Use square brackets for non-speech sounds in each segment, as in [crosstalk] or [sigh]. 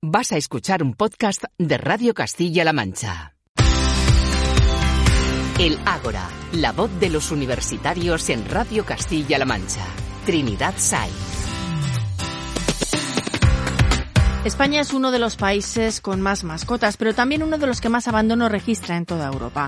Vas a escuchar un podcast de Radio Castilla-La Mancha. El Ágora, la voz de los universitarios en Radio Castilla-La Mancha. Trinidad Say. España es uno de los países con más mascotas, pero también uno de los que más abandono registra en toda Europa.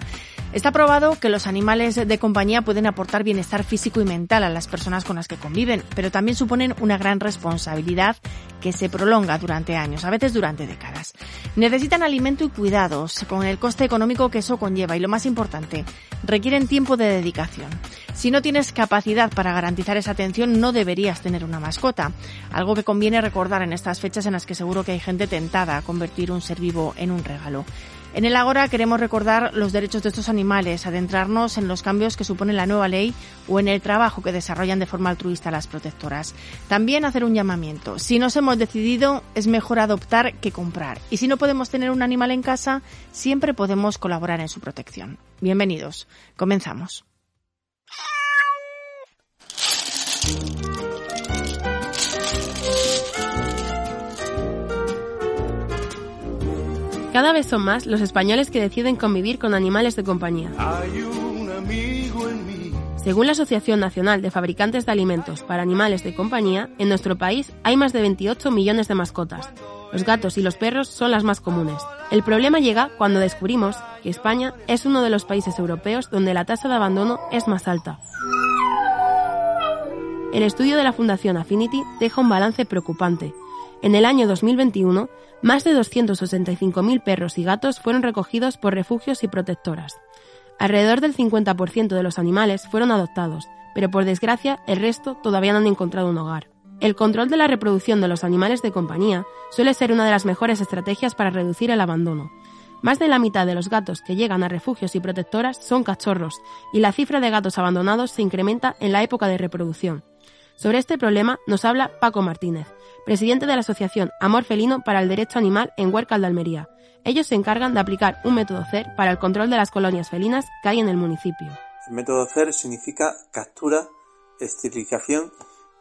Está probado que los animales de compañía pueden aportar bienestar físico y mental a las personas con las que conviven, pero también suponen una gran responsabilidad que se prolonga durante años, a veces durante décadas. Necesitan alimento y cuidados, con el coste económico que eso conlleva y lo más importante, requieren tiempo de dedicación. Si no tienes capacidad para garantizar esa atención, no deberías tener una mascota, algo que conviene recordar en estas fechas en las que seguro que hay gente tentada a convertir un ser vivo en un regalo. En el Agora queremos recordar los derechos de estos animales, adentrarnos en los cambios que supone la nueva ley o en el trabajo que desarrollan de forma altruista las protectoras. También hacer un llamamiento. Si nos hemos decidido, es mejor adoptar que comprar. Y si no podemos tener un animal en casa, siempre podemos colaborar en su protección. Bienvenidos. Comenzamos. Cada vez son más los españoles que deciden convivir con animales de compañía. Según la Asociación Nacional de Fabricantes de Alimentos para Animales de Compañía, en nuestro país hay más de 28 millones de mascotas. Los gatos y los perros son las más comunes. El problema llega cuando descubrimos que España es uno de los países europeos donde la tasa de abandono es más alta. El estudio de la Fundación Affinity deja un balance preocupante. En el año 2021, más de 265.000 perros y gatos fueron recogidos por refugios y protectoras. Alrededor del 50% de los animales fueron adoptados, pero por desgracia el resto todavía no han encontrado un hogar. El control de la reproducción de los animales de compañía suele ser una de las mejores estrategias para reducir el abandono. Más de la mitad de los gatos que llegan a refugios y protectoras son cachorros, y la cifra de gatos abandonados se incrementa en la época de reproducción. Sobre este problema nos habla Paco Martínez, presidente de la Asociación Amor Felino para el Derecho Animal en Huercal de Almería. Ellos se encargan de aplicar un método CER para el control de las colonias felinas que hay en el municipio. El método CER significa captura, esterilización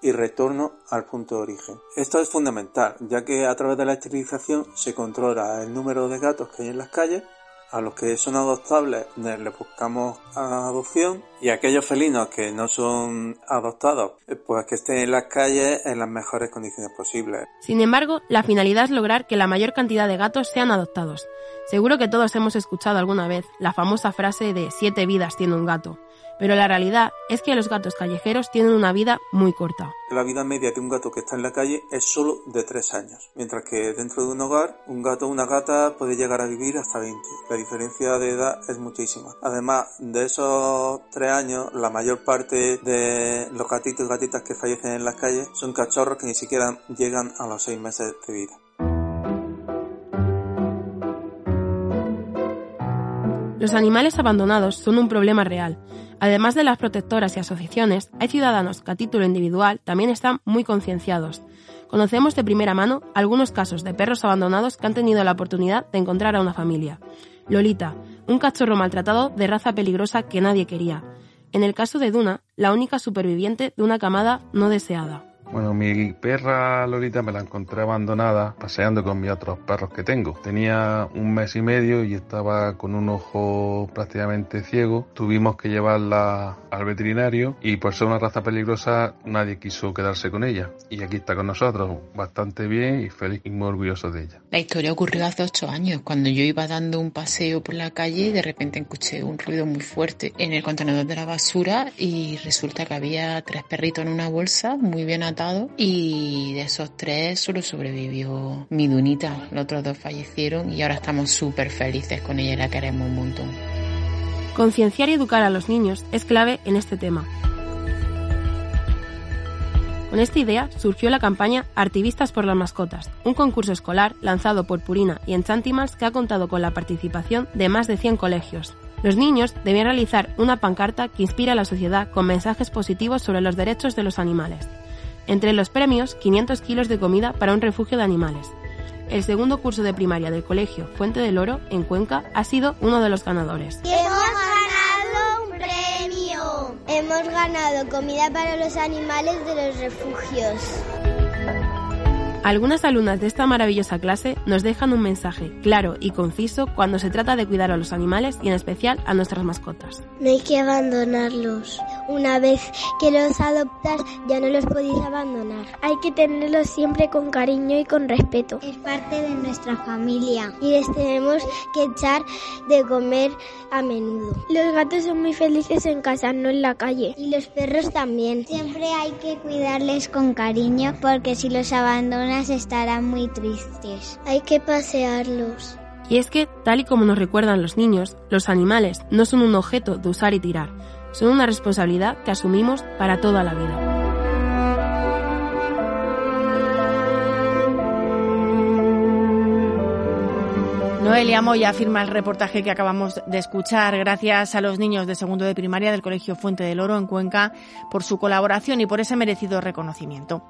y retorno al punto de origen. Esto es fundamental, ya que a través de la esterilización se controla el número de gatos que hay en las calles a los que son adoptables les buscamos adopción y aquellos felinos que no son adoptados eh, pues que estén en las calles en las mejores condiciones posibles. Sin embargo, la finalidad es lograr que la mayor cantidad de gatos sean adoptados. Seguro que todos hemos escuchado alguna vez la famosa frase de siete vidas tiene un gato pero la realidad es que los gatos callejeros tienen una vida muy corta. La vida media de un gato que está en la calle es solo de 3 años, mientras que dentro de un hogar un gato o una gata puede llegar a vivir hasta 20. La diferencia de edad es muchísima. Además de esos 3 años, la mayor parte de los gatitos y gatitas que fallecen en las calles son cachorros que ni siquiera llegan a los 6 meses de vida. Los animales abandonados son un problema real. Además de las protectoras y asociaciones, hay ciudadanos que a título individual también están muy concienciados. Conocemos de primera mano algunos casos de perros abandonados que han tenido la oportunidad de encontrar a una familia. Lolita, un cachorro maltratado de raza peligrosa que nadie quería. En el caso de Duna, la única superviviente de una camada no deseada. Bueno, mi perra Lolita me la encontré abandonada paseando con mis otros perros que tengo. Tenía un mes y medio y estaba con un ojo prácticamente ciego. Tuvimos que llevarla al veterinario y por ser una raza peligrosa nadie quiso quedarse con ella. Y aquí está con nosotros, bastante bien y feliz y muy orgulloso de ella. La historia ocurrió hace ocho años, cuando yo iba dando un paseo por la calle y de repente escuché un ruido muy fuerte en el contenedor de la basura y resulta que había tres perritos en una bolsa muy bien atados y de esos tres solo sobrevivió mi Dunita. Los otros dos fallecieron y ahora estamos súper felices con ella y la queremos un montón. Concienciar y educar a los niños es clave en este tema. Con esta idea surgió la campaña Artivistas por las Mascotas, un concurso escolar lanzado por Purina y Enchantimals que ha contado con la participación de más de 100 colegios. Los niños debían realizar una pancarta que inspira a la sociedad con mensajes positivos sobre los derechos de los animales. Entre los premios, 500 kilos de comida para un refugio de animales. El segundo curso de primaria del colegio Fuente del Oro, en Cuenca, ha sido uno de los ganadores. ¡Hemos ganado un premio! Hemos ganado comida para los animales de los refugios. Algunas alumnas de esta maravillosa clase nos dejan un mensaje claro y conciso cuando se trata de cuidar a los animales y en especial a nuestras mascotas. No hay que abandonarlos. Una vez que los adoptas ya no los podéis abandonar. Hay que tenerlos siempre con cariño y con respeto. Es parte de nuestra familia. Y les tenemos que echar de comer a menudo. Los gatos son muy felices en casa, no en la calle. Y los perros también. Siempre hay que cuidarles con cariño porque si los abandonas estarán muy tristes. Hay que pasearlos. Y es que, tal y como nos recuerdan los niños, los animales no son un objeto de usar y tirar, son una responsabilidad que asumimos para toda la vida. Noelia Moya firma el reportaje que acabamos de escuchar. Gracias a los niños de segundo de primaria del Colegio Fuente del Oro en Cuenca por su colaboración y por ese merecido reconocimiento.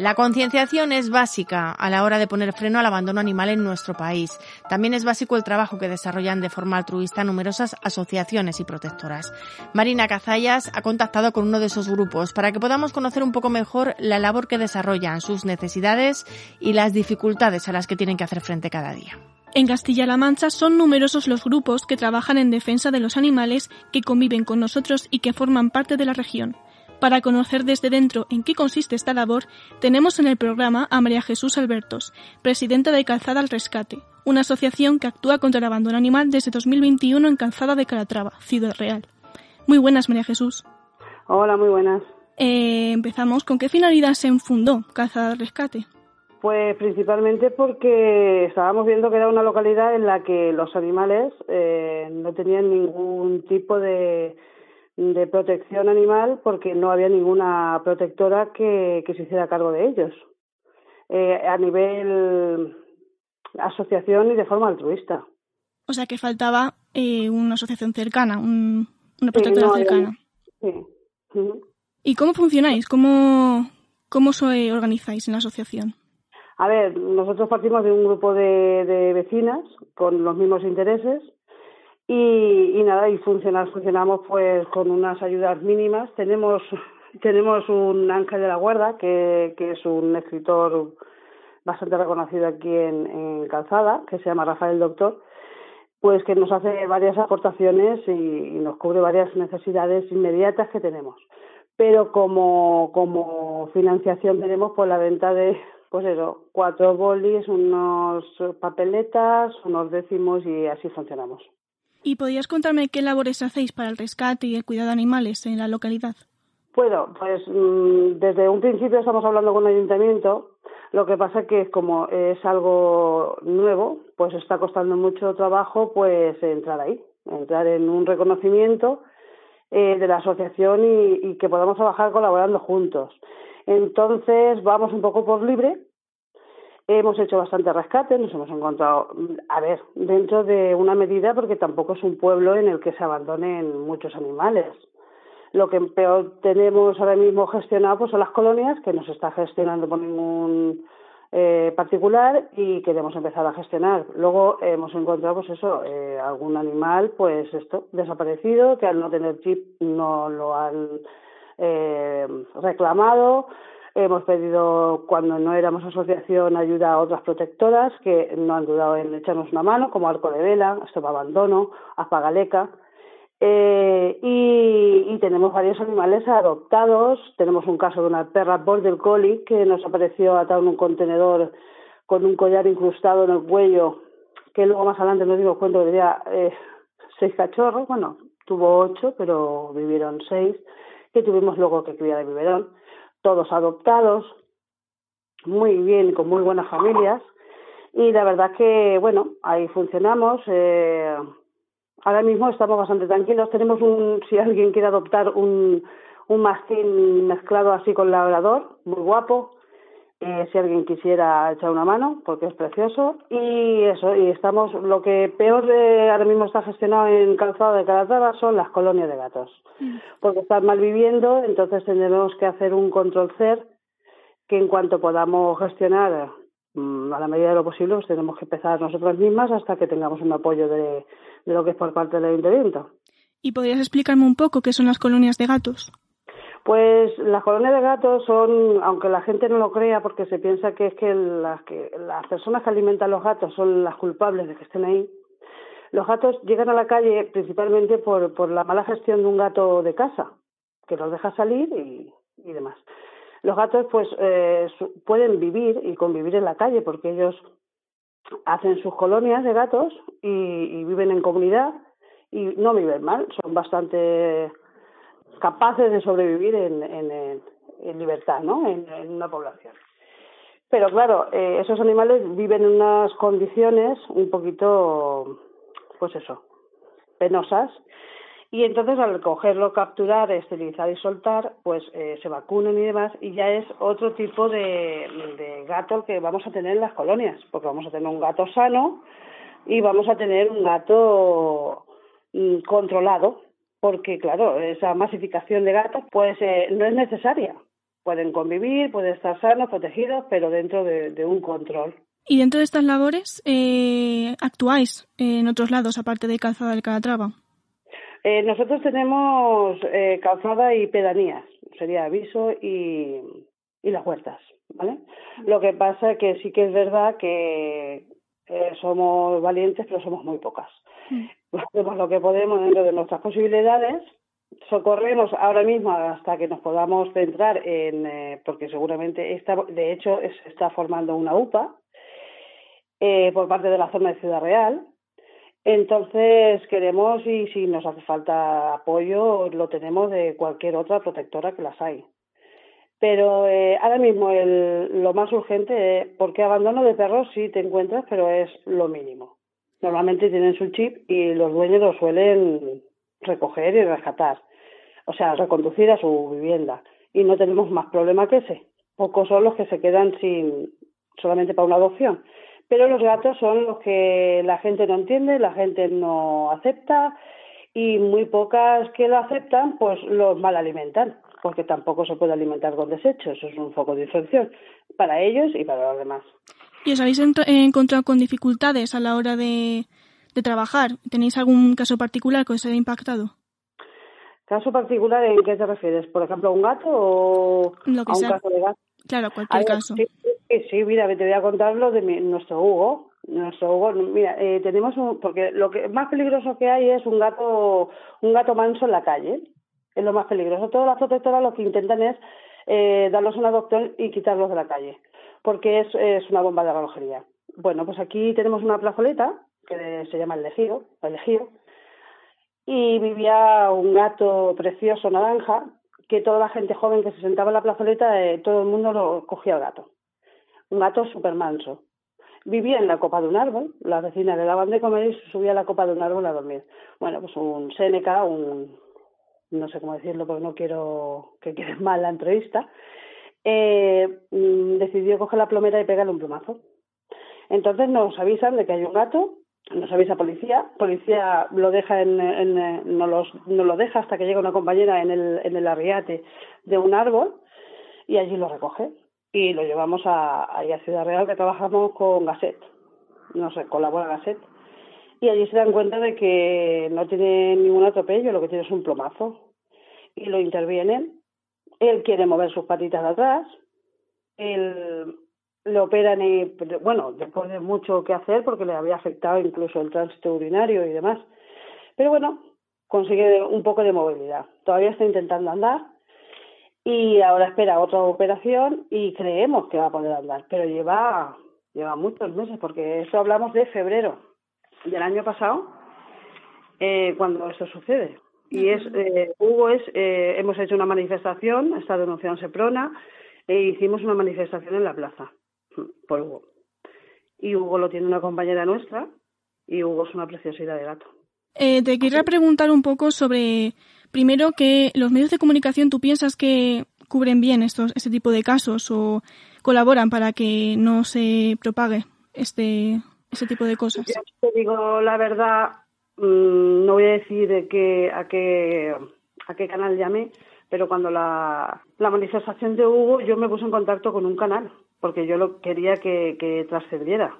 La concienciación es básica a la hora de poner freno al abandono animal en nuestro país. También es básico el trabajo que desarrollan de forma altruista numerosas asociaciones y protectoras. Marina Cazallas ha contactado con uno de esos grupos para que podamos conocer un poco mejor la labor que desarrollan, sus necesidades y las dificultades a las que tienen que hacer frente cada día. En Castilla-La Mancha son numerosos los grupos que trabajan en defensa de los animales que conviven con nosotros y que forman parte de la región. Para conocer desde dentro en qué consiste esta labor, tenemos en el programa a María Jesús Albertos, presidenta de Calzada al Rescate, una asociación que actúa contra el abandono animal desde 2021 en Calzada de Calatrava, Ciudad Real. Muy buenas, María Jesús. Hola, muy buenas. Eh, empezamos. ¿Con qué finalidad se fundó Calzada al Rescate? Pues principalmente porque estábamos viendo que era una localidad en la que los animales eh, no tenían ningún tipo de, de protección animal porque no había ninguna protectora que, que se hiciera cargo de ellos eh, a nivel asociación y de forma altruista. O sea que faltaba eh, una asociación cercana, un, una protectora cercana. Sí. ¿Y cómo funcionáis? ¿Cómo, cómo os organizáis en la asociación? A ver, nosotros partimos de un grupo de, de vecinas con los mismos intereses y, y nada, y funcionar, funcionamos pues con unas ayudas mínimas. Tenemos, [laughs] tenemos un ángel de la guarda, que, que es un escritor bastante reconocido aquí en, en Calzada, que se llama Rafael Doctor, pues que nos hace varias aportaciones y, y nos cubre varias necesidades inmediatas que tenemos. Pero como, como financiación tenemos pues la venta de, pues eso, cuatro bolis, unos papeletas, unos décimos y así funcionamos. ¿Y podrías contarme qué labores hacéis para el rescate y el cuidado de animales en la localidad? Bueno, pues mm, desde un principio estamos hablando con el ayuntamiento. Lo que pasa que como es algo nuevo, pues está costando mucho trabajo pues entrar ahí, entrar en un reconocimiento eh, de la asociación y que podamos trabajar colaborando juntos. Entonces vamos un poco por libre Hemos hecho bastante rescate, nos hemos encontrado, a ver, dentro de una medida porque tampoco es un pueblo en el que se abandonen muchos animales. Lo que peor tenemos ahora mismo gestionado pues, son las colonias, que no se está gestionando por ningún eh, particular y queremos empezar a gestionar. Luego hemos encontrado, pues eso, eh, algún animal, pues esto, desaparecido, que al no tener chip no lo han eh, reclamado Hemos pedido, cuando no éramos asociación, ayuda a otras protectoras que no han dudado en echarnos una mano, como Arco de Vela, Stop Abandono, Azpagaleca. Eh, y, y, tenemos varios animales adoptados. Tenemos un caso de una perra Border Collie que nos apareció atada en un contenedor con un collar incrustado en el cuello, que luego más adelante nos dimos cuenta que tenía eh, seis cachorros. Bueno, tuvo ocho, pero vivieron seis, que tuvimos luego que criar de biberón todos adoptados, muy bien, con muy buenas familias. Y la verdad que, bueno, ahí funcionamos. Eh, ahora mismo estamos bastante tranquilos. Tenemos un, [laughs] si alguien quiere adoptar un, un mastín mezclado así con labrador, muy guapo. Eh, si alguien quisiera echar una mano, porque es precioso. Y eso, y estamos, lo que peor eh, ahora mismo está gestionado en Calzado de Calatrava son las colonias de gatos, mm. porque están mal viviendo, entonces tendremos que hacer un control CER que en cuanto podamos gestionar mm, a la medida de lo posible, pues tenemos que empezar nosotras mismas hasta que tengamos un apoyo de, de lo que es por parte del ayuntamiento. ¿Y podrías explicarme un poco qué son las colonias de gatos? Pues las colonias de gatos son, aunque la gente no lo crea, porque se piensa que es que las, que las personas que alimentan los gatos son las culpables de que estén ahí. Los gatos llegan a la calle principalmente por, por la mala gestión de un gato de casa, que los deja salir y, y demás. Los gatos, pues, eh, pueden vivir y convivir en la calle porque ellos hacen sus colonias de gatos y, y viven en comunidad y no viven mal, son bastante capaces de sobrevivir en, en, libertad, ¿no? En, una población. Pero claro, eh, esos animales viven en unas condiciones un poquito, pues eso, penosas. Y entonces al cogerlo, capturar, esterilizar y soltar, pues eh, se vacunan y demás, y ya es otro tipo de, de gato que vamos a tener en las colonias, porque vamos a tener un gato sano y vamos a tener un gato mm, controlado, porque claro, esa masificación de gatos pues eh, no es necesaria. Pueden convivir, pueden estar sanos, protegidos, pero dentro de, de un control. ¿Y dentro de estas labores eh, actuáis en otros lados, aparte de Calzada del Calatrava? Eh, nosotros tenemos eh, calzada y pedanías, sería aviso y, y las huertas, ¿vale? Lo que pasa es que sí que es verdad que eh, somos valientes, pero somos muy pocas. Hacemos lo que podemos dentro de nuestras posibilidades. Socorremos ahora mismo hasta que nos podamos centrar en, eh, porque seguramente está, de hecho, se está formando una UPA eh, por parte de la zona de Ciudad Real. Entonces queremos y si nos hace falta apoyo lo tenemos de cualquier otra protectora que las hay. Pero eh, ahora mismo el, lo más urgente es, porque abandono de perros sí te encuentras, pero es lo mínimo. Normalmente tienen su chip y los dueños lo suelen recoger y rescatar, o sea, reconducir a su vivienda. Y no tenemos más problema que ese. Pocos son los que se quedan sin solamente para una adopción. Pero los gatos son los que la gente no entiende, la gente no acepta y muy pocas que lo aceptan, pues los mal alimentan porque tampoco se puede alimentar con desechos, eso es un foco de infección para ellos y para los demás. ¿Y os habéis encontrado con dificultades a la hora de, de trabajar? ¿Tenéis algún caso particular que os haya impactado? ¿Caso particular en qué te refieres? ¿Por ejemplo, a un gato o Lo que a un sea. caso de gato? Claro, cualquier A ver, caso. Sí, mira, te voy a contar lo de mi- nuestro Hugo. Nuestro Hugo, mira, eh, tenemos un, porque lo que más peligroso que hay es un gato, un gato manso en la calle. Es lo más peligroso. Todas las protectoras lo que intentan es eh, darlos una adopción y quitarlos de la calle, porque es, es una bomba de relojería. Bueno, pues aquí tenemos una plazoleta que se llama El Ejido, El y vivía un gato precioso naranja que toda la gente joven que se sentaba en la plazoleta, eh, todo el mundo lo cogía al gato. Un gato súper manso. Vivía en la copa de un árbol, las vecinas le daban de comer y subía a la copa de un árbol a dormir. Bueno, pues un Seneca, un, no sé cómo decirlo porque no quiero que quede [laughs] mal la entrevista, eh, decidió coger la plomera y pegarle un plumazo. Entonces nos avisan de que hay un gato, nos avisa policía, policía lo deja en, no, los, lo deja hasta que llega una compañera en el, en el arriate de un árbol y allí lo recoge y lo llevamos a, a Ciudad Real que trabajamos con Gasset, no sé, colabora Gasset y allí se dan cuenta de que no tiene ningún atropello, lo que tiene es un plomazo y lo intervienen. Él quiere mover sus patitas de atrás, él le operan bueno, después de mucho que hacer porque le había afectado incluso el tránsito urinario y demás. Pero bueno, consigue un poco de movilidad. Todavía está intentando andar y ahora espera otra operación y creemos que va a poder andar, pero lleva, lleva muchos meses porque eso hablamos de febrero del año pasado eh, cuando eso sucede. Y es, eh, Hugo es, eh, hemos hecho una manifestación, está denunciado en Seprona, e hicimos una manifestación en la plaza por Hugo. Y Hugo lo tiene una compañera nuestra, y Hugo es una preciosidad de gato. Eh, te quería preguntar un poco sobre, primero, que los medios de comunicación tú piensas que cubren bien estos, este tipo de casos o colaboran para que no se propague este, este tipo de cosas. Yo te digo la verdad, mmm, no voy a decir de a, qué, a qué canal llamé, pero cuando la, manifestación de Hugo yo me puse en contacto con un canal, porque yo lo quería que, que trascendiera,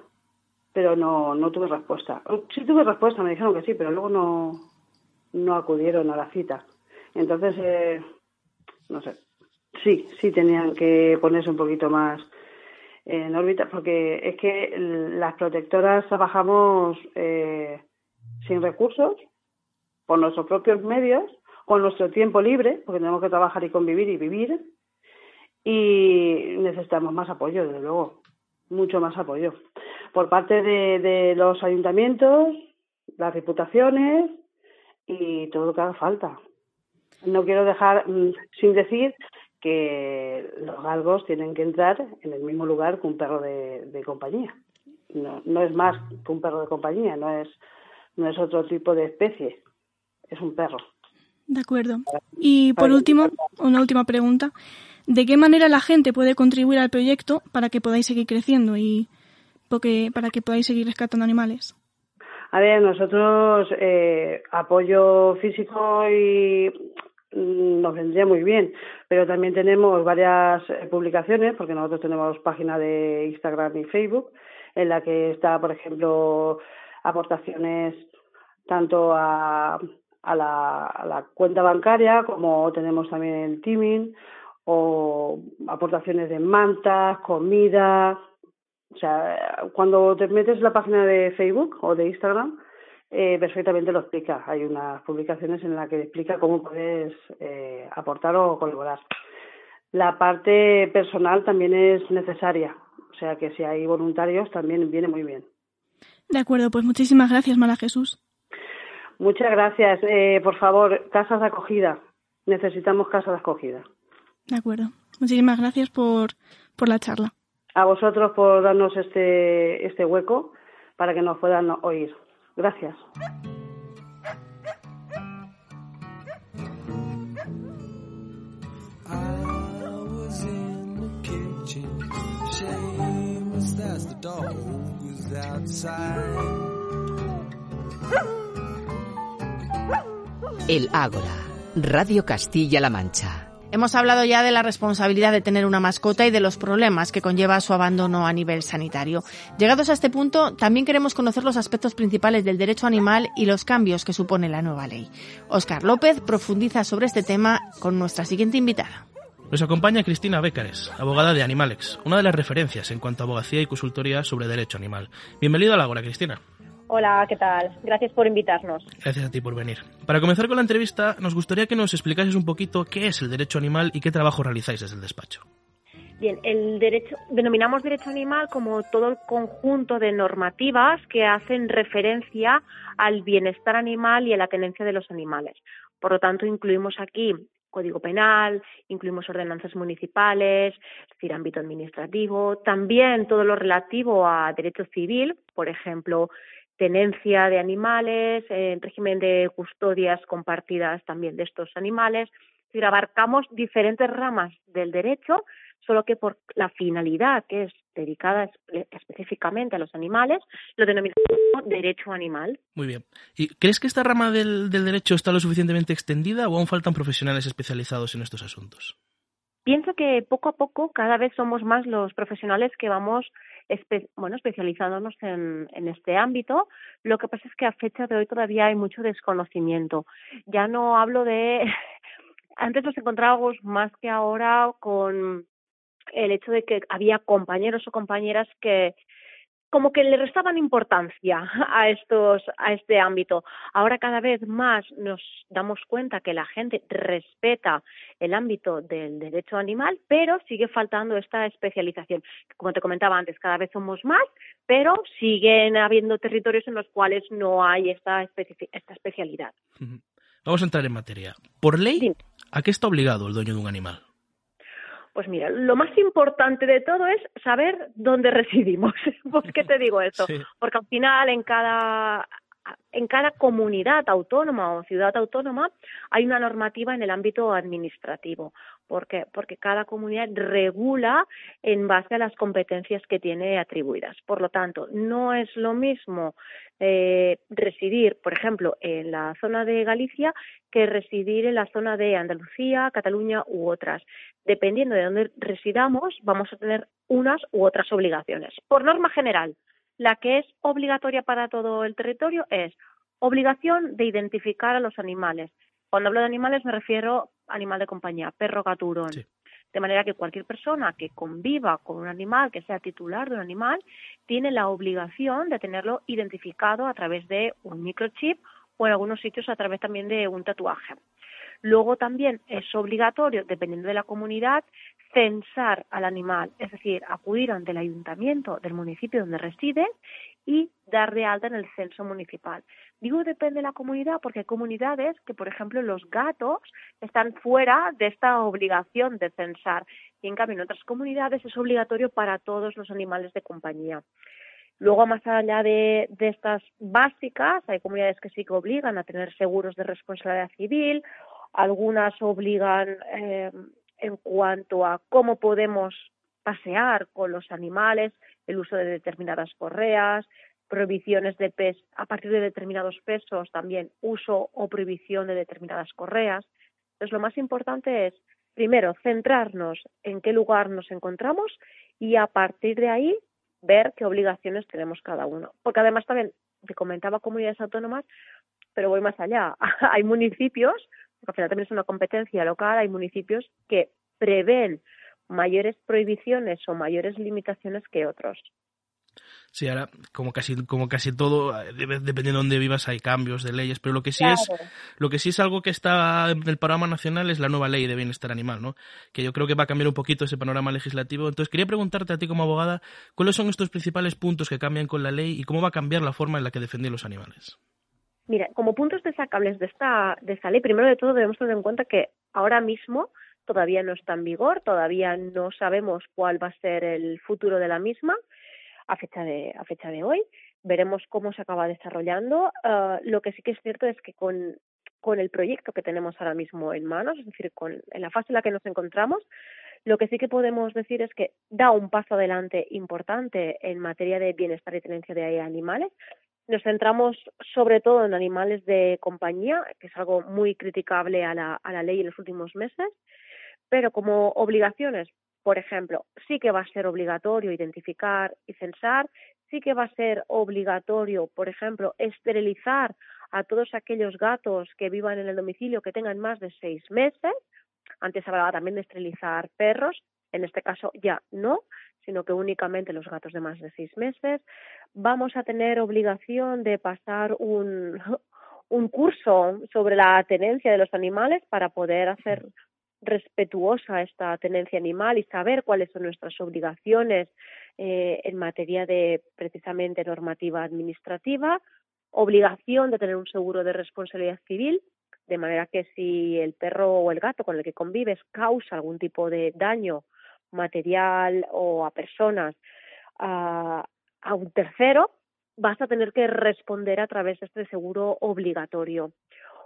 pero no, no tuve respuesta. Sí tuve respuesta, me dijeron que sí, pero luego no, no acudieron a la cita. Entonces, eh, no sé. Sí, sí tenían que ponerse un poquito más en órbita, porque es que las protectoras trabajamos eh, sin recursos, por nuestros propios medios, con nuestro tiempo libre, porque tenemos que trabajar y convivir y vivir, y necesitamos más apoyo, desde luego, mucho más apoyo, por parte de, de los ayuntamientos, las diputaciones y todo lo que haga falta. No quiero dejar mm, sin decir que los galgos tienen que entrar en el mismo lugar que un perro de, compañía. No, no, es más que un perro de compañía, no es, no es otro tipo de especie, es un perro. De acuerdo. Y por último, una última pregunta. ¿De qué manera la gente puede contribuir al proyecto para que podáis seguir creciendo y porque, para que podáis seguir rescatando animales? A ver, nosotros eh, apoyo físico y Mm, nos vendría muy bien. Pero también tenemos varias eh, publicaciones, porque nosotros tenemos página de Instagram y Facebook, en la que está, por ejemplo, aportaciones tanto a, a, la, a la cuenta bancaria como tenemos también el teaming o aportaciones de mantas, comida. O sea, cuando te metes en la página de Facebook o de Instagram, eh, perfectamente lo explica. Hay unas publicaciones en las que explica cómo puedes eh, aportar o colaborar. La parte personal también es necesaria, o sea que si hay voluntarios también viene muy bien. De acuerdo, pues muchísimas gracias, Mara Jesús. Muchas gracias. Eh, por favor, casas de acogida. Necesitamos casas de acogida. De acuerdo. Muchísimas gracias por, por la charla. A vosotros por darnos este, este hueco para que nos puedan oír. Gracias. El Ágora, Radio Castilla-La Mancha. Hemos hablado ya de la responsabilidad de tener una mascota y de los problemas que conlleva su abandono a nivel sanitario. Llegados a este punto, también queremos conocer los aspectos principales del derecho animal y los cambios que supone la nueva ley. Óscar López profundiza sobre este tema con nuestra siguiente invitada. Nos acompaña Cristina Bécares, abogada de Animalex, una de las referencias en cuanto a abogacía y consultoría sobre derecho animal. Bienvenido a la Ágora, Cristina. Hola, ¿qué tal? Gracias por invitarnos. Gracias a ti por venir. Para comenzar con la entrevista, nos gustaría que nos explicases un poquito qué es el derecho animal y qué trabajo realizáis desde el despacho. Bien, el derecho, denominamos derecho animal como todo el conjunto de normativas que hacen referencia al bienestar animal y a la tenencia de los animales. Por lo tanto, incluimos aquí Código Penal, incluimos ordenanzas municipales, es decir, ámbito administrativo, también todo lo relativo a derecho civil, por ejemplo, tenencia de animales, en régimen de custodias compartidas también de estos animales. Es decir, abarcamos diferentes ramas del derecho, solo que por la finalidad que es dedicada específicamente a los animales, lo denominamos derecho animal. Muy bien. ¿Y crees que esta rama del, del derecho está lo suficientemente extendida o aún faltan profesionales especializados en estos asuntos? Pienso que poco a poco cada vez somos más los profesionales que vamos bueno, especializándonos en, en, este ámbito. Lo que pasa es que a fecha de hoy todavía hay mucho desconocimiento. Ya no hablo de... [laughs] Antes nos encontrábamos más que ahora con el hecho de que había compañeros o compañeras que como que le restaban importancia [laughs] a estos a este ámbito. Ahora cada vez más nos damos cuenta que la gente respeta el ámbito del derecho animal, pero sigue faltando esta especialización. Como te comentaba antes, cada vez somos más, pero siguen habiendo territorios en los cuales no hay esta esta especialidad. Vamos a entrar en materia. Por ley, ¿a qué está obligado el dueño de un animal? Pues mira, lo más importante de todo es saber dónde [laughs] residimos. ¿Por qué te digo eso? Porque al final en cada en cada comunidad autónoma o ciudad autónoma hay una normativa en el ámbito administrativo, porque porque cada comunidad regula en base a las competencias que tiene atribuidas. Por lo tanto, no es lo mismo eh, residir, por ejemplo, en la zona de Galicia que residir en la zona de Andalucía, Cataluña u otras. Dependiendo de dónde residamos, vamos a tener unas u otras obligaciones. Por norma general, la que es obligatoria para todo el territorio es obligación de identificar a los animales. Cuando hablo de animales me refiero animal de compañía, perro gaturón. De manera que cualquier persona que conviva con un animal, que sea titular de un animal, tiene la obligación de tenerlo identificado a través de un microchip o en algunos sitios a través también de un tatuaje. Luego también es obligatorio, dependiendo de la comunidad, censar al animal, es decir, acudir ante el ayuntamiento del municipio donde reside y dar de alta en el censo municipal. Digo depende de la comunidad porque hay comunidades que, por ejemplo, los gatos están fuera de esta obligación de censar y en cambio en otras comunidades es obligatorio para todos los animales de compañía. Luego, más allá de, estas básicas, hay comunidades que sí que obligan a tener seguros de responsabilidad civil, algunas obligan eh, en cuanto a cómo podemos pasear con los animales, el uso de determinadas correas, prohibiciones de pes a partir de determinados pesos, también uso o prohibición de determinadas correas. Entonces, lo más importante es, primero, centrarnos en qué lugar nos encontramos y a partir de ahí ver qué obligaciones tenemos cada uno. Porque además también, te comentaba comunidades autónomas, pero voy más allá. [laughs] hay municipios, porque al final también es una competencia local, hay municipios que prevén mayores prohibiciones o mayores limitaciones que otros. Sí, ahora, como casi, como casi todo, dependiendo de dónde vivas, hay cambios de leyes, pero lo que sí es, lo que sí es algo que está en el panorama nacional es la nueva ley de bienestar animal, ¿no? Que yo creo que va a cambiar un poquito ese panorama legislativo. Entonces, quería preguntarte a ti como abogada, ¿cuáles son estos principales puntos que cambian con la ley y cómo va a cambiar la forma en la que defienden los animales? Mira, como puntos destacables de esta, de esta ley, primero de todo debemos tener en cuenta que ahora mismo todavía no está en vigor, todavía no sabemos cuál va a ser el futuro de la misma a fecha de, a fecha de hoy. Veremos cómo se acaba desarrollando. Ah, lo que sí que es cierto es que con, con el proyecto que tenemos ahora mismo en manos, es decir, con, en la fase en la que nos encontramos, lo que sí que podemos decir es que da un paso adelante importante en materia de bienestar y tenencia de animales. Nos centramos sobre todo en animales de compañía, que es algo muy criticable a la, a la ley en los últimos meses, pero como obligaciones por ejemplo, sí que va a ser obligatorio identificar y censar, sí que va a ser obligatorio, por ejemplo, esterilizar a todos aquellos gatos que vivan en el domicilio que tengan más de seis meses. Antes hablaba también de esterilizar perros, en este caso ya no, sino que únicamente los gatos de más de seis meses. Vamos a tener obligación de pasar un, [laughs] un curso sobre la tenencia de los animales para poder hacer respetuosa esta tenencia animal y saber cuáles son nuestras obligaciones eh, en materia de precisamente normativa administrativa, obligación de tener un seguro de responsabilidad civil, de manera que si el perro o el gato con el que convives causa algún tipo de daño material o a personas a, a un tercero, vas a tener que responder a través de este seguro obligatorio.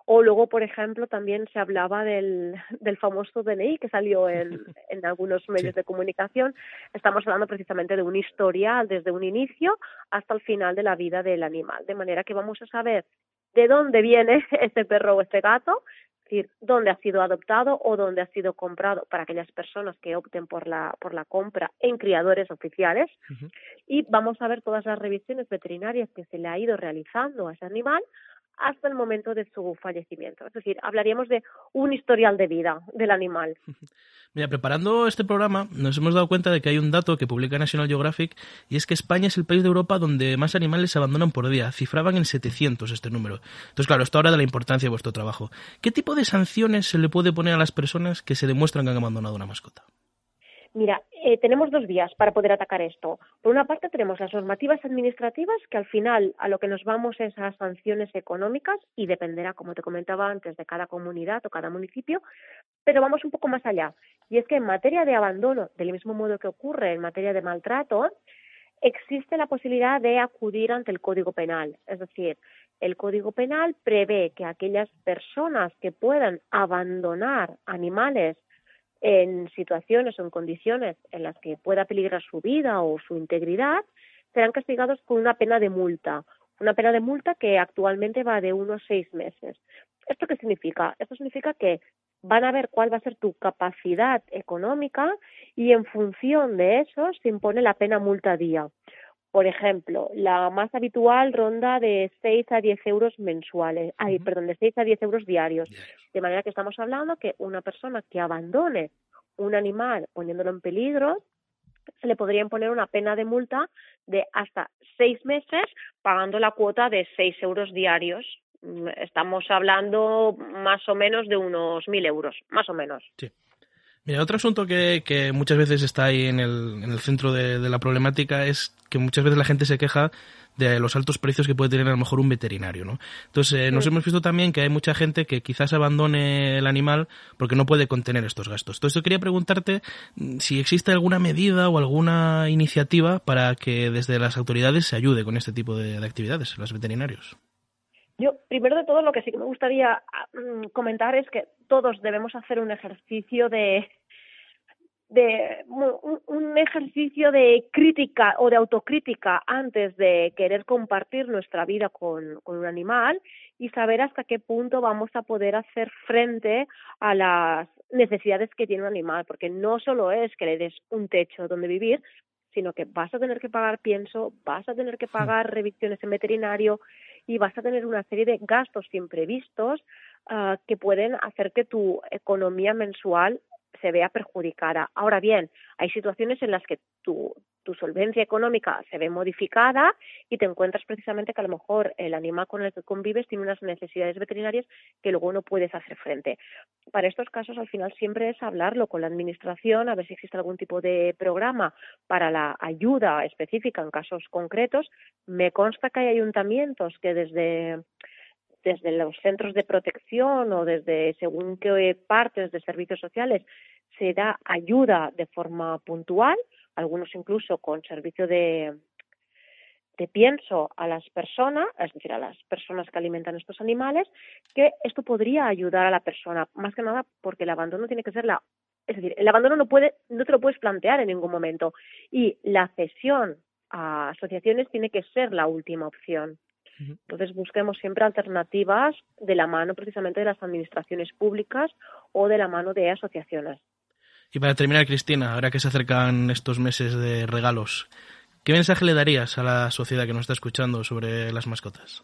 O luego, por ejemplo, también se hablaba del, del famoso DNI que salió [laughs] en, en algunos medios de comunicación. Estamos hablando precisamente de un historial desde un inicio hasta el final de la vida del animal. De manera que vamos a saber de dónde viene [laughs] este perro o este gato, es decir, dónde ha sido adoptado o dónde ha sido comprado para aquellas personas que opten por la, por la compra en criadores oficiales. Y vamos a ver todas las revisiones veterinarias que se le ha ido realizando a ese animal hasta el momento de su fallecimiento. Es decir, hablaríamos de un historial de vida del animal. [laughs] Mira, preparando este programa nos hemos dado cuenta de que hay un dato que publica National Geographic y es que España es el país de Europa donde más animales se abandonan por día. Cifraban en 700 este número. Entonces, claro, esto habla de la importancia de vuestro trabajo. ¿Qué tipo de sanciones se le puede poner a las personas que se demuestran que han abandonado una mascota? Mira, eh, tenemos dos vías para poder atacar esto. Por una parte tenemos las normativas administrativas, que al final a lo que nos vamos es a sanciones económicas y dependerá, como te comentaba antes, de cada comunidad o cada municipio, pero vamos un poco más allá. Y es que en materia de abandono, del mismo modo que ocurre en materia de maltrato, existe la posibilidad de acudir ante el Código Penal. Es decir, el Código Penal prevé que aquellas personas que puedan abandonar animales en situaciones o en condiciones en las que pueda peligrar su vida o su integridad, serán castigados con una pena de multa, una pena de multa que actualmente va de unos seis meses. ¿Esto qué significa? Esto significa que van a ver cuál va a ser tu capacidad económica y en función de eso se impone la pena multa día. Por ejemplo, la más habitual ronda de 6 a 10 euros mensuales, ay, perdón, de 6 a 10 euros diarios. De manera que estamos hablando que una persona que abandone un animal poniéndolo en peligro, se le podría imponer una pena de multa de hasta seis meses pagando la cuota de 6 euros diarios. Mm, estamos hablando más o menos de unos mil euros, más o menos. Sí. Mira, otro asunto que, que muchas veces está ahí en el, en el centro de, la problemática es que muchas veces la gente se queja de los altos precios que puede tener a lo mejor un veterinario, ¿no? Entonces, eh, nos hemos visto también que hay mucha gente que quizás abandone el animal porque no puede contener estos gastos. Entonces, yo quería preguntarte mm, si existe alguna medida o alguna iniciativa para que desde las autoridades se ayude con este tipo de, de actividades, los veterinarios. Yo, primero de todo, lo que sí que me gustaría ah, mm, comentar es que todos debemos hacer un ejercicio de, de un, ejercicio de crítica o de autocrítica antes de querer compartir nuestra vida con, con un animal y saber hasta qué punto vamos a poder hacer frente a las necesidades que tiene un animal, porque no solo es que le des un techo donde vivir, sino que vas a tener que pagar pienso, vas a tener que pagar revisiones en veterinario y vas a tener una serie de gastos imprevistos uh, que pueden hacer que tu economía mensual se vea perjudicada. Ahora bien, hay situaciones en las que tu, tu solvencia económica se ve modificada y te encuentras precisamente que a lo mejor el animal con el que convives tiene unas necesidades veterinarias que luego no puedes hacer frente. Para estos casos, al final, siempre es hablarlo con la Administración, a ver si existe algún tipo de programa para la ayuda específica en casos concretos. Me consta que hay ayuntamientos que desde desde los centros de protección o desde según qué partes de servicios sociales se da ayuda de forma puntual algunos incluso con servicio de, pienso a las personas, es decir, a las personas que alimentan estos animales, que esto podría ayudar a la persona, más que nada porque el abandono tiene que ser la, es decir, el abandono no puede, no te lo puedes plantear en ningún momento y la cesión a asociaciones tiene que ser la última opción. Entonces busquemos siempre alternativas de la mano precisamente de las administraciones públicas o de la mano de asociaciones. Y para terminar, Cristina, ahora que se acercan estos meses de regalos, ¿qué mensaje le darías a la sociedad que nos está escuchando sobre las mascotas?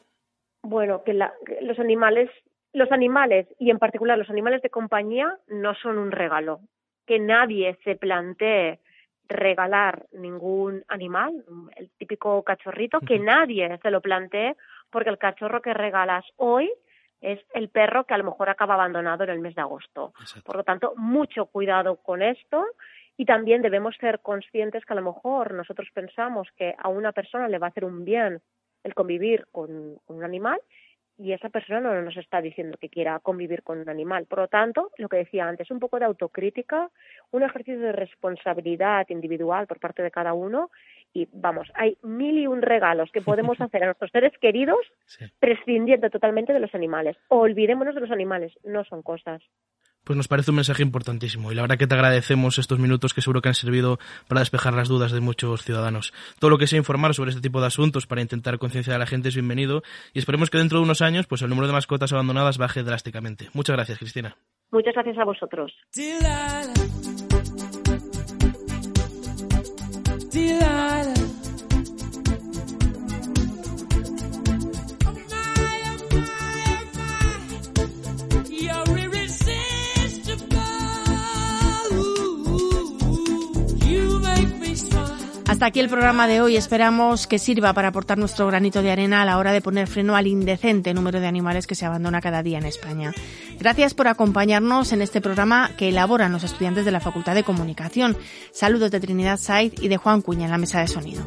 Bueno, que, los animales, los animales y en particular los animales de compañía no son un regalo. Que nadie se plantee regalar ningún animal, el típico cachorrito, que nadie se lo plantee porque el cachorro que regalas hoy es el perro que a lo mejor acaba abandonado en el mes de agosto. Por lo tanto, mucho cuidado con esto y también debemos ser conscientes que a lo mejor nosotros pensamos que a una persona le va a hacer un bien el convivir con, un animal y esa persona no nos está diciendo que quiera convivir con un animal. Por lo tanto, lo que decía antes, un poco de autocrítica, un ejercicio de responsabilidad individual por parte de cada uno y vamos, hay mil y un regalos que podemos [laughs] hacer a nuestros seres queridos prescindiendo totalmente de los animales. olvidémonos de los animales, no son cosas. Pues nos parece un mensaje importantísimo y la verdad que te agradecemos estos minutos que seguro que han servido para despejar las dudas de muchos ciudadanos. Todo lo que sea informar sobre este tipo de asuntos para intentar concienciar a la gente es bienvenido y esperemos que dentro de unos años pues el número de mascotas abandonadas baje drásticamente. Muchas gracias, Cristina. Muchas gracias a vosotros. Hasta aquí el programa de hoy. Esperamos que sirva para aportar nuestro granito de arena a la hora de poner freno al indecente número de animales que se abandona cada día en España. Gracias por acompañarnos en este programa que elaboran los estudiantes de la Facultad de Comunicación. Saludos de Trinidad Said y de Juan Cuña en la mesa de sonido.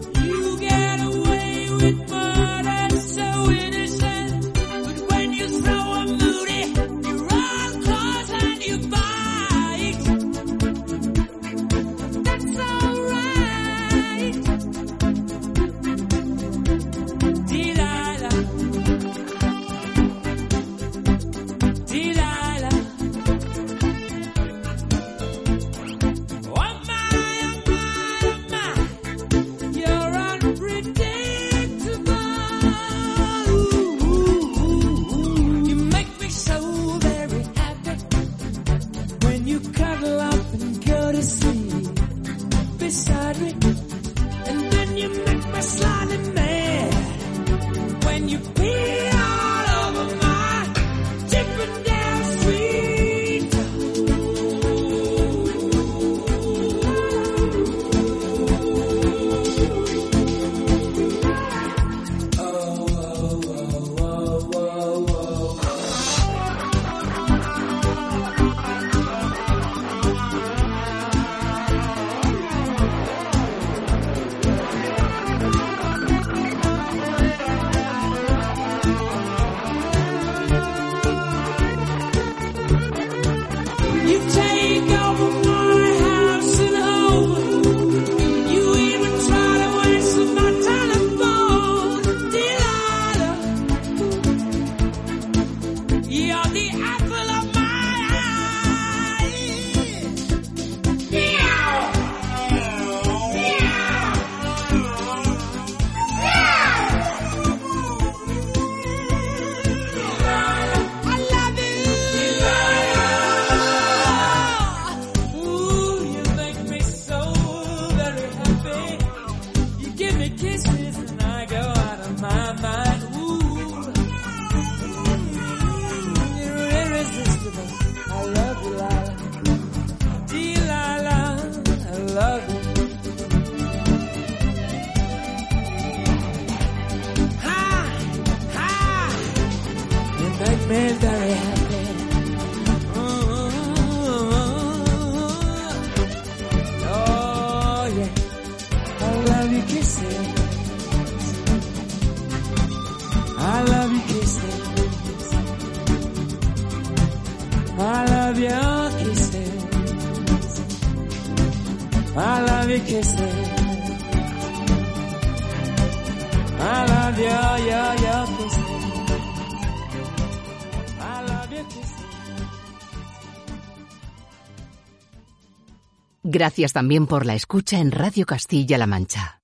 Gracias también por la escucha en Radio Castilla-La Mancha.